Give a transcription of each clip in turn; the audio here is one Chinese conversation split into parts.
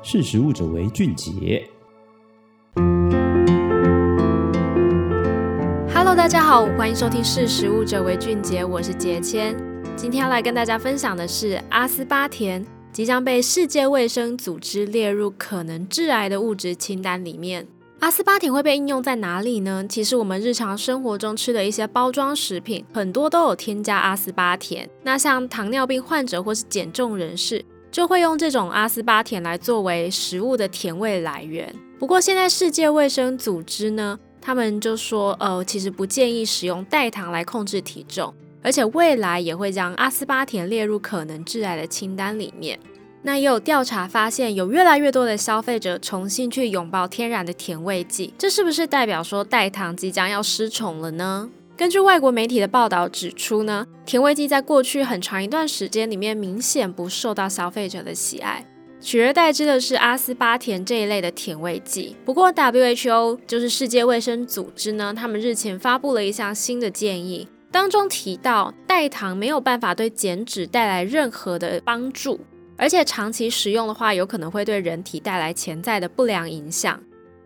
识食物者为俊杰。Hello，大家好，欢迎收听《识食物者为俊杰》，我是杰谦。今天要来跟大家分享的是阿斯巴甜即将被世界卫生组织列入可能致癌的物质清单里面。阿斯巴甜会被应用在哪里呢？其实我们日常生活中吃的一些包装食品，很多都有添加阿斯巴甜。那像糖尿病患者或是减重人士，就会用这种阿斯巴甜来作为食物的甜味来源。不过现在世界卫生组织呢，他们就说，呃，其实不建议使用代糖来控制体重，而且未来也会将阿斯巴甜列入可能致癌的清单里面。那也有调查发现，有越来越多的消费者重新去拥抱天然的甜味剂，这是不是代表说代糖即将要失宠了呢？根据外国媒体的报道指出呢，甜味剂在过去很长一段时间里面明显不受到消费者的喜爱，取而代之的是阿斯巴甜这一类的甜味剂。不过 WHO 就是世界卫生组织呢，他们日前发布了一项新的建议，当中提到代糖没有办法对减脂带来任何的帮助。而且长期食用的话，有可能会对人体带来潜在的不良影响。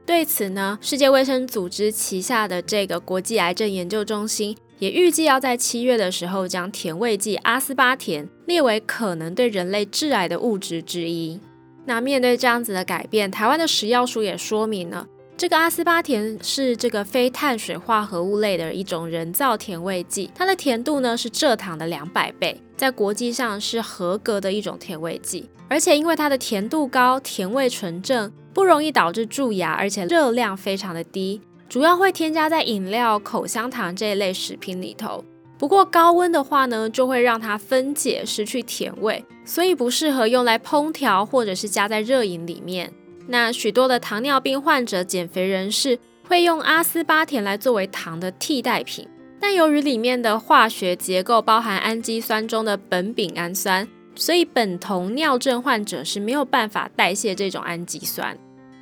对此呢，世界卫生组织旗下的这个国际癌症研究中心也预计要在七月的时候将甜味剂阿斯巴甜列为可能对人类致癌的物质之一。那面对这样子的改变，台湾的食药署也说明了，这个阿斯巴甜是这个非碳水化合物类的一种人造甜味剂，它的甜度呢是蔗糖的两百倍。在国际上是合格的一种甜味剂，而且因为它的甜度高、甜味纯正，不容易导致蛀牙，而且热量非常的低，主要会添加在饮料、口香糖这一类食品里头。不过高温的话呢，就会让它分解，失去甜味，所以不适合用来烹调或者是加在热饮里面。那许多的糖尿病患者、减肥人士会用阿斯巴甜来作为糖的替代品。但由于里面的化学结构包含氨基酸中的苯丙氨酸，所以苯酮尿症患者是没有办法代谢这种氨基酸。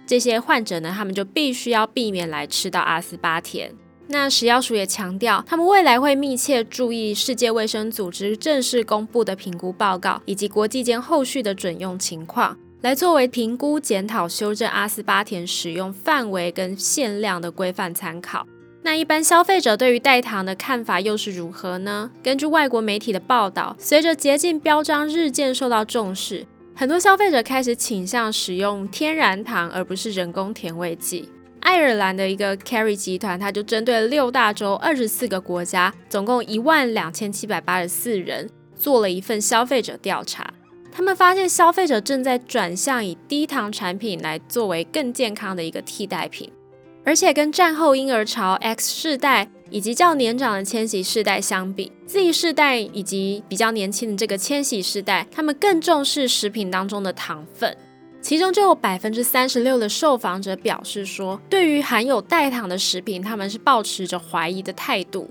这些患者呢，他们就必须要避免来吃到阿斯巴甜。那食药署也强调，他们未来会密切注意世界卫生组织正式公布的评估报告，以及国际间后续的准用情况，来作为评估、检讨、修正阿斯巴甜使用范围跟限量的规范参考。那一般消费者对于代糖的看法又是如何呢？根据外国媒体的报道，随着洁净标章日渐受到重视，很多消费者开始倾向使用天然糖而不是人工甜味剂。爱尔兰的一个 Kerry 集团，它就针对六大洲二十四个国家，总共一万两千七百八十四人，做了一份消费者调查。他们发现消费者正在转向以低糖产品来作为更健康的一个替代品。而且跟战后婴儿潮 X 世代以及较年长的千禧世代相比，Z 世代以及比较年轻的这个千禧世代，他们更重视食品当中的糖分。其中就有百分之三十六的受访者表示说，对于含有代糖的食品，他们是抱持着怀疑的态度。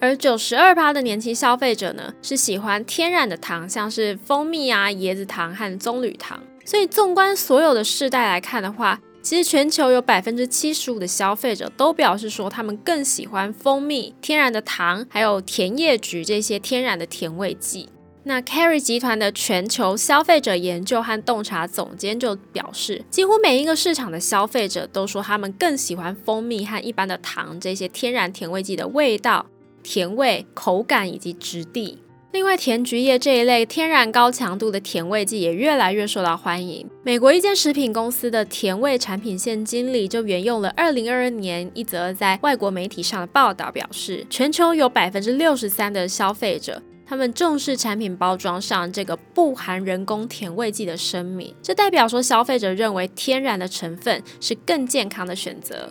而九十二趴的年轻消费者呢，是喜欢天然的糖，像是蜂蜜啊、椰子糖和棕榈糖。所以纵观所有的世代来看的话，其实全球有百分之七十五的消费者都表示说，他们更喜欢蜂蜜、天然的糖，还有甜叶菊这些天然的甜味剂。那 Kerry 集团的全球消费者研究和洞察总监就表示，几乎每一个市场的消费者都说，他们更喜欢蜂蜜和一般的糖这些天然甜味剂的味道、甜味、口感以及质地。另外，甜菊叶这一类天然高强度的甜味剂也越来越受到欢迎。美国一间食品公司的甜味产品线经理就援用了二零二二年一则在外国媒体上的报道，表示全球有百分之六十三的消费者，他们重视产品包装上这个不含人工甜味剂的声明。这代表说，消费者认为天然的成分是更健康的选择。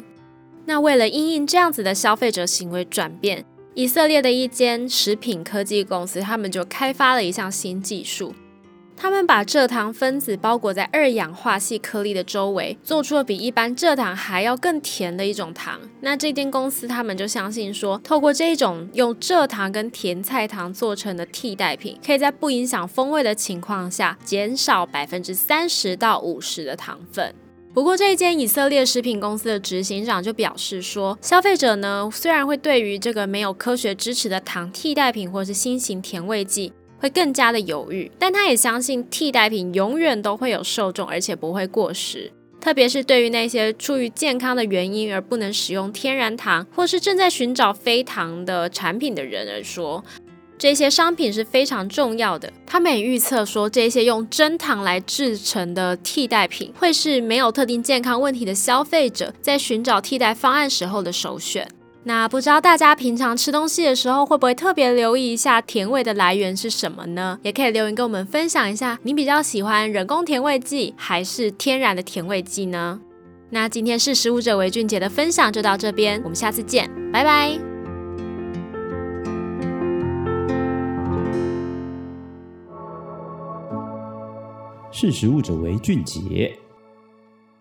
那为了因应这样子的消费者行为转变。以色列的一间食品科技公司，他们就开发了一项新技术。他们把蔗糖分子包裹在二氧化矽颗粒的周围，做出了比一般蔗糖还要更甜的一种糖。那这间公司他们就相信说，透过这种用蔗糖跟甜菜糖做成的替代品，可以在不影响风味的情况下，减少百分之三十到五十的糖分。不过，这一间以色列食品公司的执行长就表示说，消费者呢，虽然会对于这个没有科学支持的糖替代品或是新型甜味剂会更加的犹豫。但他也相信替代品永远都会有受众，而且不会过时。特别是对于那些出于健康的原因而不能使用天然糖，或是正在寻找非糖的产品的人来说，这些商品是非常重要的。他们也预测说，这些用真糖来制成的替代品，会是没有特定健康问题的消费者在寻找替代方案时候的首选。那不知道大家平常吃东西的时候，会不会特别留意一下甜味的来源是什么呢？也可以留言跟我们分享一下，你比较喜欢人工甜味剂还是天然的甜味剂呢？那今天是食物者为俊杰的分享就到这边，我们下次见，拜拜。识时务者为俊杰。